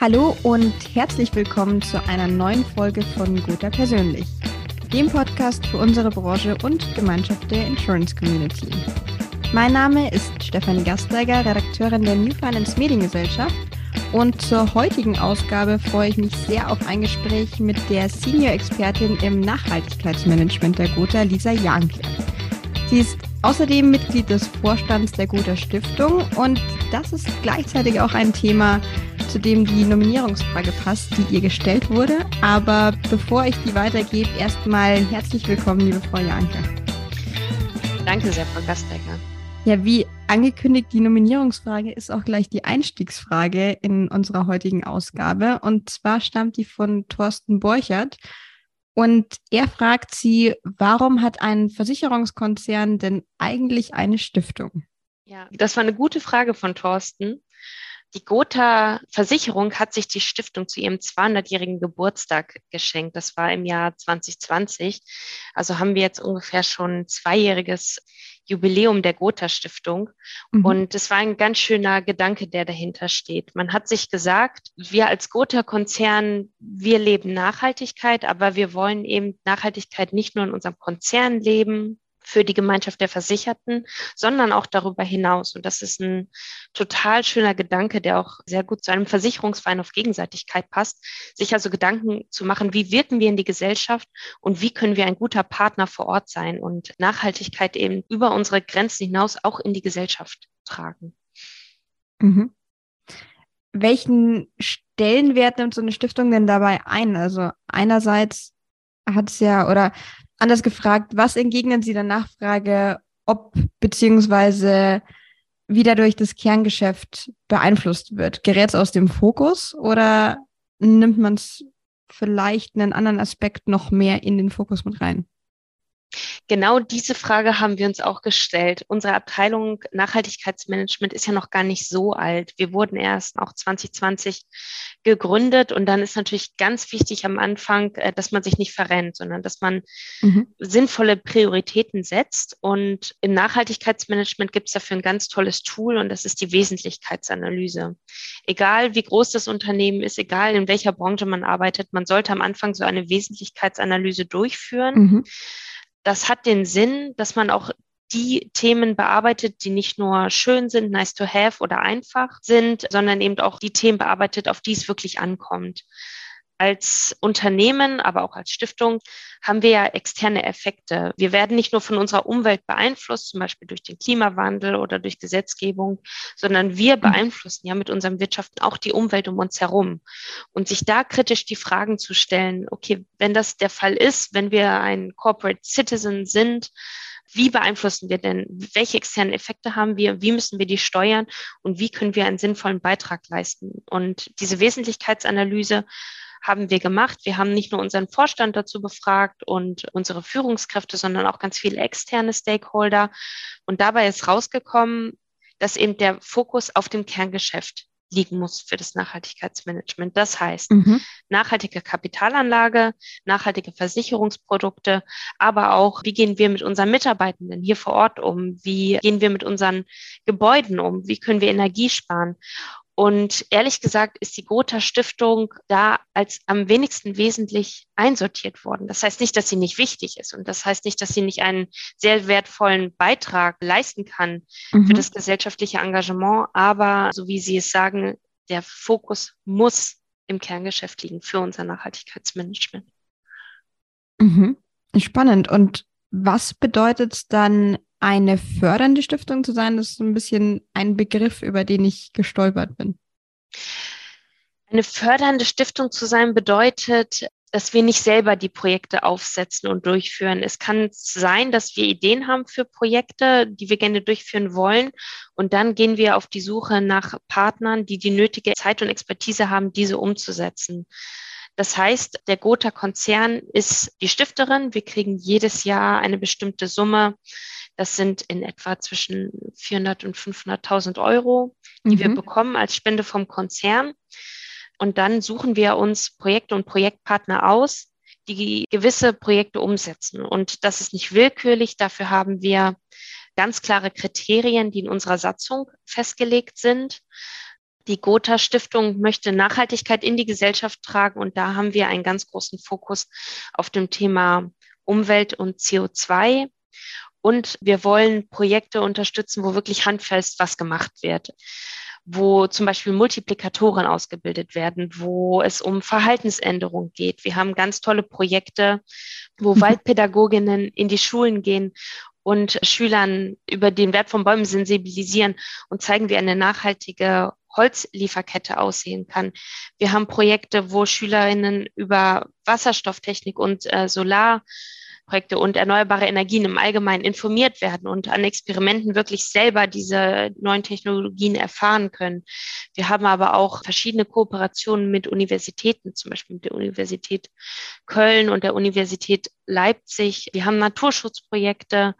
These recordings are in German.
Hallo und herzlich willkommen zu einer neuen Folge von Gotha Persönlich, dem Podcast für unsere Branche und Gemeinschaft der Insurance Community. Mein Name ist Stefanie Gasteiger, Redakteurin der New Finance Mediengesellschaft und zur heutigen Ausgabe freue ich mich sehr auf ein Gespräch mit der Senior-Expertin im Nachhaltigkeitsmanagement der Gotha, Lisa Janke. Sie ist außerdem Mitglied des Vorstands der Gotha Stiftung und das ist gleichzeitig auch ein Thema, zu dem die Nominierungsfrage passt, die ihr gestellt wurde. Aber bevor ich die weitergebe, erstmal herzlich willkommen, liebe Frau Janke. Danke sehr, Frau Gastdecker. Ja, wie angekündigt, die Nominierungsfrage ist auch gleich die Einstiegsfrage in unserer heutigen Ausgabe. Und zwar stammt die von Thorsten Borchert. Und er fragt sie, warum hat ein Versicherungskonzern denn eigentlich eine Stiftung? Ja, das war eine gute Frage von Thorsten. Die Gotha Versicherung hat sich die Stiftung zu ihrem 200-jährigen Geburtstag geschenkt. Das war im Jahr 2020. Also haben wir jetzt ungefähr schon zweijähriges Jubiläum der Gotha Stiftung. Mhm. Und es war ein ganz schöner Gedanke, der dahinter steht. Man hat sich gesagt, wir als Gotha Konzern, wir leben Nachhaltigkeit, aber wir wollen eben Nachhaltigkeit nicht nur in unserem Konzern leben, für die Gemeinschaft der Versicherten, sondern auch darüber hinaus. Und das ist ein total schöner Gedanke, der auch sehr gut zu einem Versicherungsverein auf Gegenseitigkeit passt, sich also Gedanken zu machen, wie wirken wir in die Gesellschaft und wie können wir ein guter Partner vor Ort sein und Nachhaltigkeit eben über unsere Grenzen hinaus auch in die Gesellschaft tragen. Mhm. Welchen Stellenwert nimmt so eine Stiftung denn dabei ein? Also einerseits hat es ja, oder Anders gefragt, was entgegnen Sie der Nachfrage, ob beziehungsweise wie dadurch das Kerngeschäft beeinflusst wird? Gerät es aus dem Fokus oder nimmt man es vielleicht einen anderen Aspekt noch mehr in den Fokus mit rein? Genau diese Frage haben wir uns auch gestellt. Unsere Abteilung Nachhaltigkeitsmanagement ist ja noch gar nicht so alt. Wir wurden erst auch 2020 gegründet und dann ist natürlich ganz wichtig am Anfang, äh, dass man sich nicht verrennt, sondern dass man mhm. sinnvolle Prioritäten setzt. Und im Nachhaltigkeitsmanagement gibt es dafür ein ganz tolles Tool und das ist die Wesentlichkeitsanalyse. Egal wie groß das Unternehmen ist, egal in welcher Branche man arbeitet, man sollte am Anfang so eine Wesentlichkeitsanalyse durchführen. Mhm das hat den Sinn, dass man auch die Themen bearbeitet, die nicht nur schön sind, nice to have oder einfach sind, sondern eben auch die Themen bearbeitet, auf die es wirklich ankommt als Unternehmen, aber auch als Stiftung haben wir ja externe Effekte. Wir werden nicht nur von unserer Umwelt beeinflusst, zum Beispiel durch den Klimawandel oder durch Gesetzgebung, sondern wir mhm. beeinflussen ja mit unserem Wirtschaften auch die Umwelt um uns herum. Und sich da kritisch die Fragen zu stellen, okay, wenn das der Fall ist, wenn wir ein Corporate Citizen sind, wie beeinflussen wir denn? Welche externen Effekte haben wir? Wie müssen wir die steuern? Und wie können wir einen sinnvollen Beitrag leisten? Und diese Wesentlichkeitsanalyse haben wir gemacht. Wir haben nicht nur unseren Vorstand dazu befragt und unsere Führungskräfte, sondern auch ganz viele externe Stakeholder. Und dabei ist rausgekommen, dass eben der Fokus auf dem Kerngeschäft liegen muss für das Nachhaltigkeitsmanagement. Das heißt, mhm. nachhaltige Kapitalanlage, nachhaltige Versicherungsprodukte, aber auch, wie gehen wir mit unseren Mitarbeitenden hier vor Ort um? Wie gehen wir mit unseren Gebäuden um? Wie können wir Energie sparen? Und ehrlich gesagt ist die Gotha Stiftung da als am wenigsten wesentlich einsortiert worden. Das heißt nicht, dass sie nicht wichtig ist und das heißt nicht, dass sie nicht einen sehr wertvollen Beitrag leisten kann mhm. für das gesellschaftliche Engagement. Aber so wie Sie es sagen, der Fokus muss im Kerngeschäft liegen für unser Nachhaltigkeitsmanagement. Mhm. Spannend. Und was bedeutet es dann eine fördernde Stiftung zu sein, das ist so ein bisschen ein Begriff, über den ich gestolpert bin. Eine fördernde Stiftung zu sein bedeutet, dass wir nicht selber die Projekte aufsetzen und durchführen. Es kann sein, dass wir Ideen haben für Projekte, die wir gerne durchführen wollen. Und dann gehen wir auf die Suche nach Partnern, die die nötige Zeit und Expertise haben, diese umzusetzen. Das heißt, der Gotha-Konzern ist die Stifterin. Wir kriegen jedes Jahr eine bestimmte Summe das sind in etwa zwischen 400 und 500.000 Euro, die mhm. wir bekommen als Spende vom Konzern. Und dann suchen wir uns Projekte und Projektpartner aus, die gewisse Projekte umsetzen. Und das ist nicht willkürlich. Dafür haben wir ganz klare Kriterien, die in unserer Satzung festgelegt sind. Die Gotha Stiftung möchte Nachhaltigkeit in die Gesellschaft tragen und da haben wir einen ganz großen Fokus auf dem Thema Umwelt und CO2. Und wir wollen Projekte unterstützen, wo wirklich handfest was gemacht wird wo zum Beispiel Multiplikatoren ausgebildet werden, wo es um Verhaltensänderung geht. Wir haben ganz tolle Projekte, wo mhm. Waldpädagoginnen in die Schulen gehen und Schülern über den Wert von Bäumen sensibilisieren und zeigen, wie eine nachhaltige Holzlieferkette aussehen kann. Wir haben Projekte, wo Schülerinnen über Wasserstofftechnik und äh, Solar Projekte und erneuerbare Energien im Allgemeinen informiert werden und an Experimenten wirklich selber diese neuen Technologien erfahren können. Wir haben aber auch verschiedene Kooperationen mit Universitäten, zum Beispiel mit der Universität Köln und der Universität Leipzig. Wir haben Naturschutzprojekte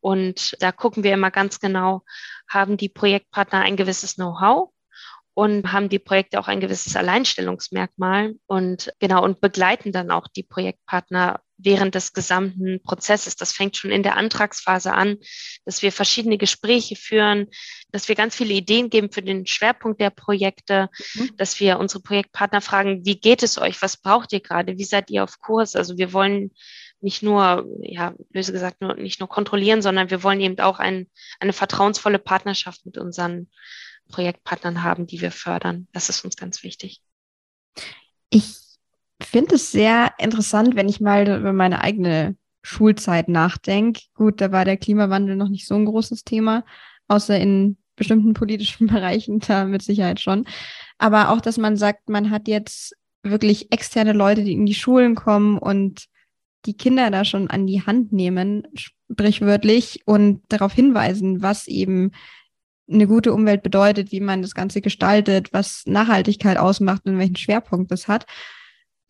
und da gucken wir immer ganz genau, haben die Projektpartner ein gewisses Know-how und haben die Projekte auch ein gewisses Alleinstellungsmerkmal und genau und begleiten dann auch die Projektpartner während des gesamten Prozesses. Das fängt schon in der Antragsphase an, dass wir verschiedene Gespräche führen, dass wir ganz viele Ideen geben für den Schwerpunkt der Projekte, mhm. dass wir unsere Projektpartner fragen, wie geht es euch? Was braucht ihr gerade? Wie seid ihr auf Kurs? Also wir wollen nicht nur, ja, böse gesagt, nur, nicht nur kontrollieren, sondern wir wollen eben auch ein, eine vertrauensvolle Partnerschaft mit unseren Projektpartnern haben, die wir fördern. Das ist uns ganz wichtig. Ich finde es sehr interessant, wenn ich mal über meine eigene Schulzeit nachdenke. Gut, da war der Klimawandel noch nicht so ein großes Thema, außer in bestimmten politischen Bereichen, da mit Sicherheit schon. Aber auch, dass man sagt, man hat jetzt wirklich externe Leute, die in die Schulen kommen und die Kinder da schon an die Hand nehmen, sprichwörtlich, und darauf hinweisen, was eben eine gute Umwelt bedeutet, wie man das Ganze gestaltet, was Nachhaltigkeit ausmacht und welchen Schwerpunkt das hat.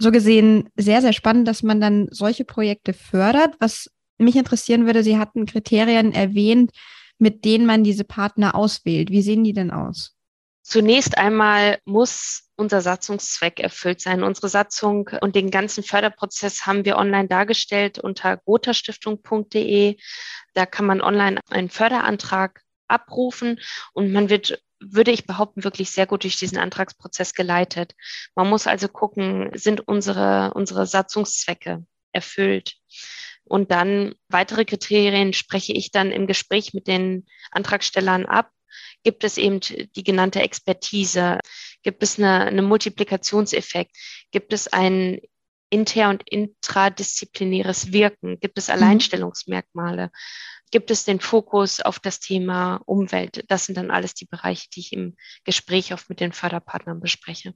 So gesehen sehr, sehr spannend, dass man dann solche Projekte fördert. Was mich interessieren würde, Sie hatten Kriterien erwähnt, mit denen man diese Partner auswählt. Wie sehen die denn aus? Zunächst einmal muss unser Satzungszweck erfüllt sein. Unsere Satzung und den ganzen Förderprozess haben wir online dargestellt unter gotastiftung.de. Da kann man online einen Förderantrag abrufen und man wird würde ich behaupten, wirklich sehr gut durch diesen Antragsprozess geleitet. Man muss also gucken, sind unsere, unsere Satzungszwecke erfüllt? Und dann weitere Kriterien spreche ich dann im Gespräch mit den Antragstellern ab. Gibt es eben die genannte Expertise? Gibt es eine, eine Multiplikationseffekt? Gibt es ein inter- und intradisziplinäres Wirken? Gibt es mhm. Alleinstellungsmerkmale? Gibt es den Fokus auf das Thema Umwelt. Das sind dann alles die Bereiche, die ich im Gespräch oft mit den Förderpartnern bespreche.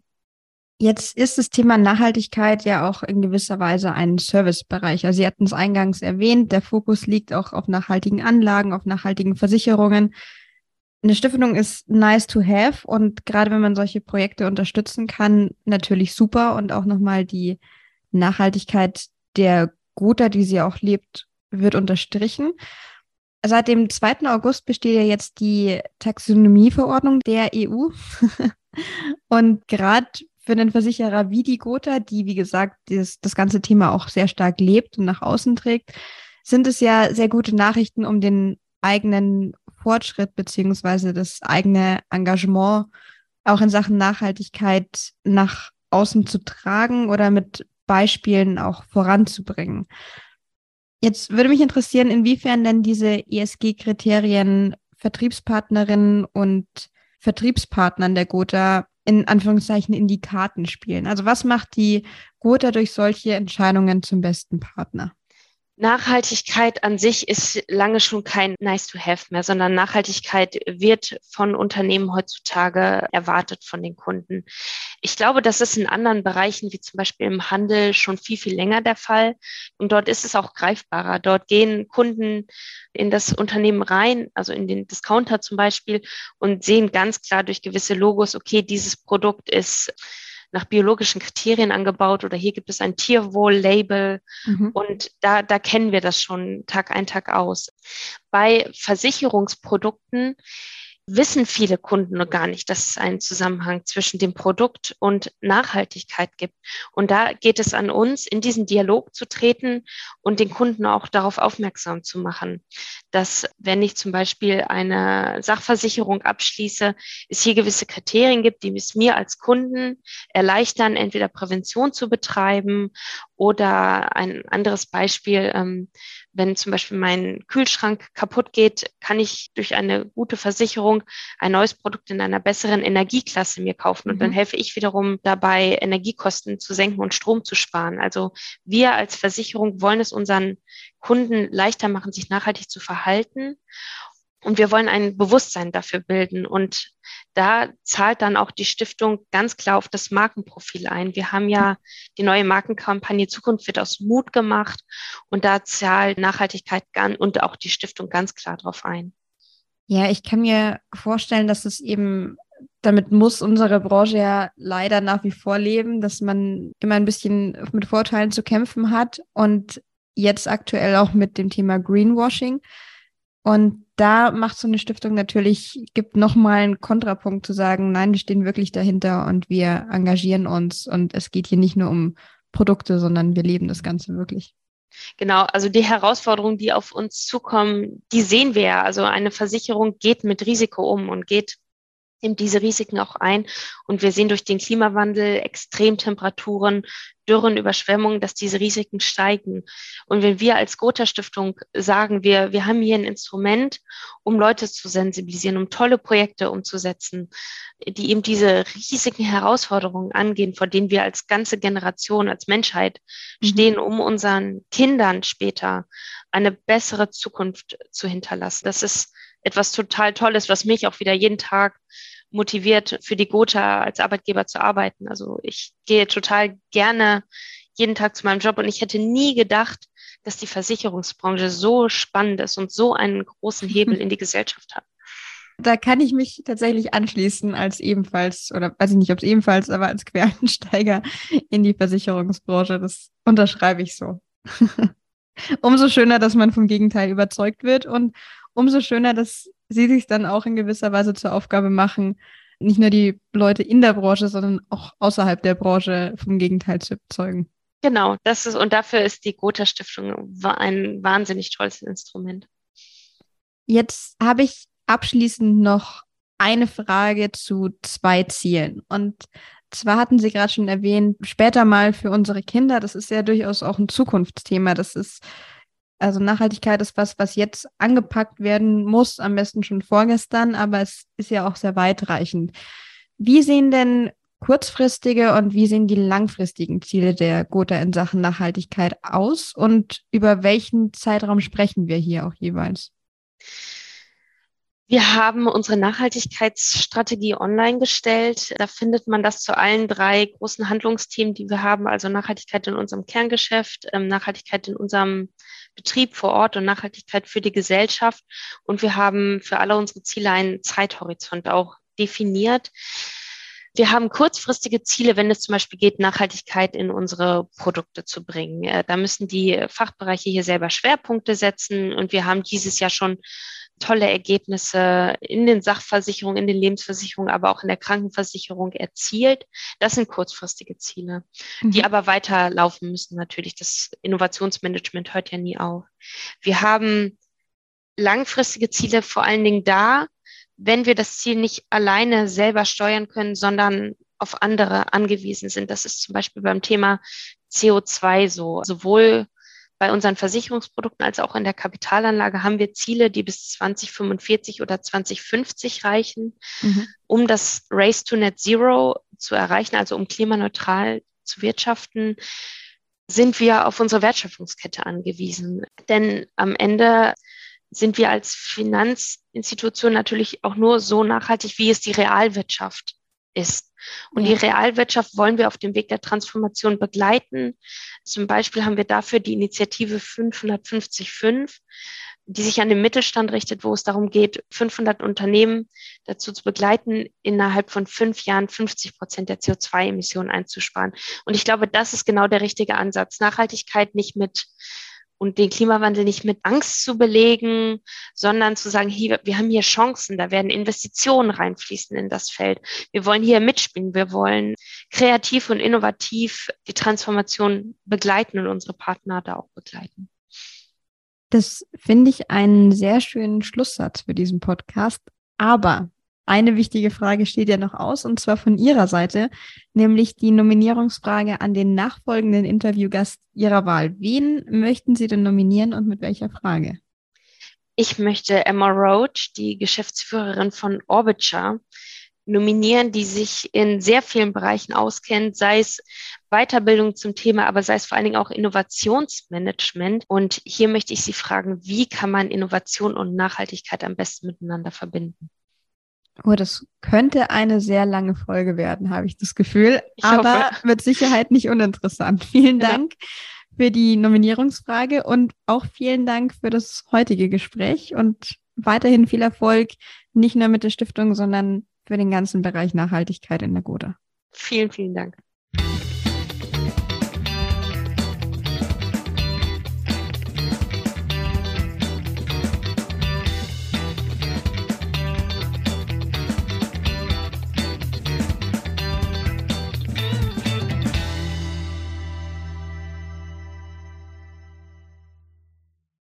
Jetzt ist das Thema Nachhaltigkeit ja auch in gewisser Weise ein Servicebereich. Also Sie hatten es eingangs erwähnt, der Fokus liegt auch auf nachhaltigen Anlagen, auf nachhaltigen Versicherungen. Eine Stiftung ist nice to have und gerade wenn man solche Projekte unterstützen kann, natürlich super und auch nochmal die Nachhaltigkeit der Guter, die sie auch lebt, wird unterstrichen. Seit dem 2. August besteht ja jetzt die Taxonomieverordnung der EU. und gerade für den Versicherer wie die Gotha, die, wie gesagt, das, das ganze Thema auch sehr stark lebt und nach außen trägt, sind es ja sehr gute Nachrichten, um den eigenen Fortschritt beziehungsweise das eigene Engagement auch in Sachen Nachhaltigkeit nach außen zu tragen oder mit Beispielen auch voranzubringen. Jetzt würde mich interessieren, inwiefern denn diese ESG-Kriterien Vertriebspartnerinnen und Vertriebspartnern der Gotha in Anführungszeichen in die Karten spielen. Also was macht die Gotha durch solche Entscheidungen zum besten Partner? Nachhaltigkeit an sich ist lange schon kein Nice to Have mehr, sondern Nachhaltigkeit wird von Unternehmen heutzutage erwartet von den Kunden. Ich glaube, das ist in anderen Bereichen, wie zum Beispiel im Handel, schon viel, viel länger der Fall. Und dort ist es auch greifbarer. Dort gehen Kunden in das Unternehmen rein, also in den Discounter zum Beispiel, und sehen ganz klar durch gewisse Logos, okay, dieses Produkt ist nach biologischen Kriterien angebaut oder hier gibt es ein Tierwohl-Label mhm. und da, da kennen wir das schon Tag ein, Tag aus. Bei Versicherungsprodukten wissen viele Kunden noch gar nicht, dass es einen Zusammenhang zwischen dem Produkt und Nachhaltigkeit gibt. Und da geht es an uns, in diesen Dialog zu treten und den Kunden auch darauf aufmerksam zu machen. Dass wenn ich zum Beispiel eine Sachversicherung abschließe, es hier gewisse Kriterien gibt, die es mir als Kunden erleichtern, entweder Prävention zu betreiben oder ein anderes Beispiel, ähm, wenn zum Beispiel mein Kühlschrank kaputt geht, kann ich durch eine gute Versicherung ein neues Produkt in einer besseren Energieklasse mir kaufen. Und mhm. dann helfe ich wiederum dabei, Energiekosten zu senken und Strom zu sparen. Also wir als Versicherung wollen es unseren Kunden leichter machen, sich nachhaltig zu verhalten. Und wir wollen ein Bewusstsein dafür bilden. Und da zahlt dann auch die Stiftung ganz klar auf das Markenprofil ein. Wir haben ja die neue Markenkampagne Zukunft wird aus Mut gemacht. Und da zahlt Nachhaltigkeit und auch die Stiftung ganz klar drauf ein. Ja, ich kann mir vorstellen, dass es eben damit muss unsere Branche ja leider nach wie vor leben, dass man immer ein bisschen mit Vorteilen zu kämpfen hat und jetzt aktuell auch mit dem Thema Greenwashing. Und da macht so eine Stiftung natürlich, gibt nochmal einen Kontrapunkt zu sagen, nein, wir stehen wirklich dahinter und wir engagieren uns und es geht hier nicht nur um Produkte, sondern wir leben das Ganze wirklich. Genau, also die Herausforderungen, die auf uns zukommen, die sehen wir ja. Also eine Versicherung geht mit Risiko um und geht nimmt diese Risiken auch ein. Und wir sehen durch den Klimawandel, Extremtemperaturen, Dürren, Überschwemmungen, dass diese Risiken steigen. Und wenn wir als Gotha Stiftung sagen, wir, wir haben hier ein Instrument, um Leute zu sensibilisieren, um tolle Projekte umzusetzen, die eben diese riesigen Herausforderungen angehen, vor denen wir als ganze Generation, als Menschheit mhm. stehen, um unseren Kindern später eine bessere Zukunft zu hinterlassen. Das ist etwas total Tolles, was mich auch wieder jeden Tag motiviert, für die Gotha als Arbeitgeber zu arbeiten. Also ich gehe total gerne jeden Tag zu meinem Job und ich hätte nie gedacht, dass die Versicherungsbranche so spannend ist und so einen großen Hebel in die Gesellschaft hat. Da kann ich mich tatsächlich anschließen als ebenfalls, oder weiß ich nicht, ob es ebenfalls, aber als Quereinsteiger in die Versicherungsbranche. Das unterschreibe ich so. umso schöner, dass man vom Gegenteil überzeugt wird und umso schöner, dass sie sich dann auch in gewisser Weise zur Aufgabe machen, nicht nur die Leute in der Branche, sondern auch außerhalb der Branche vom Gegenteil zu überzeugen. Genau, das ist, und dafür ist die Gotha Stiftung ein wahnsinnig tolles Instrument. Jetzt habe ich abschließend noch eine Frage zu zwei Zielen. Und zwar hatten Sie gerade schon erwähnt, später mal für unsere Kinder, das ist ja durchaus auch ein Zukunftsthema. Das ist also Nachhaltigkeit ist was, was jetzt angepackt werden muss, am besten schon vorgestern, aber es ist ja auch sehr weitreichend. Wie sehen denn kurzfristige und wie sehen die langfristigen Ziele der Gotha in Sachen Nachhaltigkeit aus und über welchen Zeitraum sprechen wir hier auch jeweils? Wir haben unsere Nachhaltigkeitsstrategie online gestellt. Da findet man das zu allen drei großen Handlungsthemen, die wir haben, also Nachhaltigkeit in unserem Kerngeschäft, ähm, Nachhaltigkeit in unserem Betrieb vor Ort und Nachhaltigkeit für die Gesellschaft. Und wir haben für alle unsere Ziele einen Zeithorizont auch definiert. Wir haben kurzfristige Ziele, wenn es zum Beispiel geht, Nachhaltigkeit in unsere Produkte zu bringen. Äh, da müssen die Fachbereiche hier selber Schwerpunkte setzen. Und wir haben dieses Jahr schon tolle Ergebnisse in den Sachversicherungen, in den Lebensversicherungen, aber auch in der Krankenversicherung erzielt. Das sind kurzfristige Ziele, mhm. die aber weiterlaufen müssen natürlich. Das Innovationsmanagement hört ja nie auf. Wir haben langfristige Ziele vor allen Dingen da, wenn wir das Ziel nicht alleine selber steuern können, sondern auf andere angewiesen sind. Das ist zum Beispiel beim Thema CO2 so. Sowohl bei unseren Versicherungsprodukten als auch in der Kapitalanlage haben wir Ziele, die bis 2045 oder 2050 reichen, mhm. um das Race to Net Zero zu erreichen, also um klimaneutral zu wirtschaften, sind wir auf unsere Wertschöpfungskette angewiesen. Denn am Ende sind wir als Finanzinstitution natürlich auch nur so nachhaltig, wie es die Realwirtschaft ist. Und die Realwirtschaft wollen wir auf dem Weg der Transformation begleiten. Zum Beispiel haben wir dafür die Initiative 550.5, die sich an den Mittelstand richtet, wo es darum geht, 500 Unternehmen dazu zu begleiten, innerhalb von fünf Jahren 50 Prozent der CO2-Emissionen einzusparen. Und ich glaube, das ist genau der richtige Ansatz. Nachhaltigkeit nicht mit und den Klimawandel nicht mit Angst zu belegen, sondern zu sagen, hier, wir haben hier Chancen, da werden Investitionen reinfließen in das Feld. Wir wollen hier mitspielen, wir wollen kreativ und innovativ die Transformation begleiten und unsere Partner da auch begleiten. Das finde ich einen sehr schönen Schlusssatz für diesen Podcast. Aber eine wichtige Frage steht ja noch aus, und zwar von Ihrer Seite, nämlich die Nominierungsfrage an den nachfolgenden Interviewgast Ihrer Wahl. Wen möchten Sie denn nominieren und mit welcher Frage? Ich möchte Emma Roach, die Geschäftsführerin von Orbitcher, nominieren, die sich in sehr vielen Bereichen auskennt, sei es Weiterbildung zum Thema, aber sei es vor allen Dingen auch Innovationsmanagement. Und hier möchte ich Sie fragen, wie kann man Innovation und Nachhaltigkeit am besten miteinander verbinden? Oh, das könnte eine sehr lange Folge werden, habe ich das Gefühl. Ich aber hoffe. mit Sicherheit nicht uninteressant. Vielen Dank ja. für die Nominierungsfrage und auch vielen Dank für das heutige Gespräch und weiterhin viel Erfolg, nicht nur mit der Stiftung, sondern für den ganzen Bereich Nachhaltigkeit in der Goda. Vielen, vielen Dank.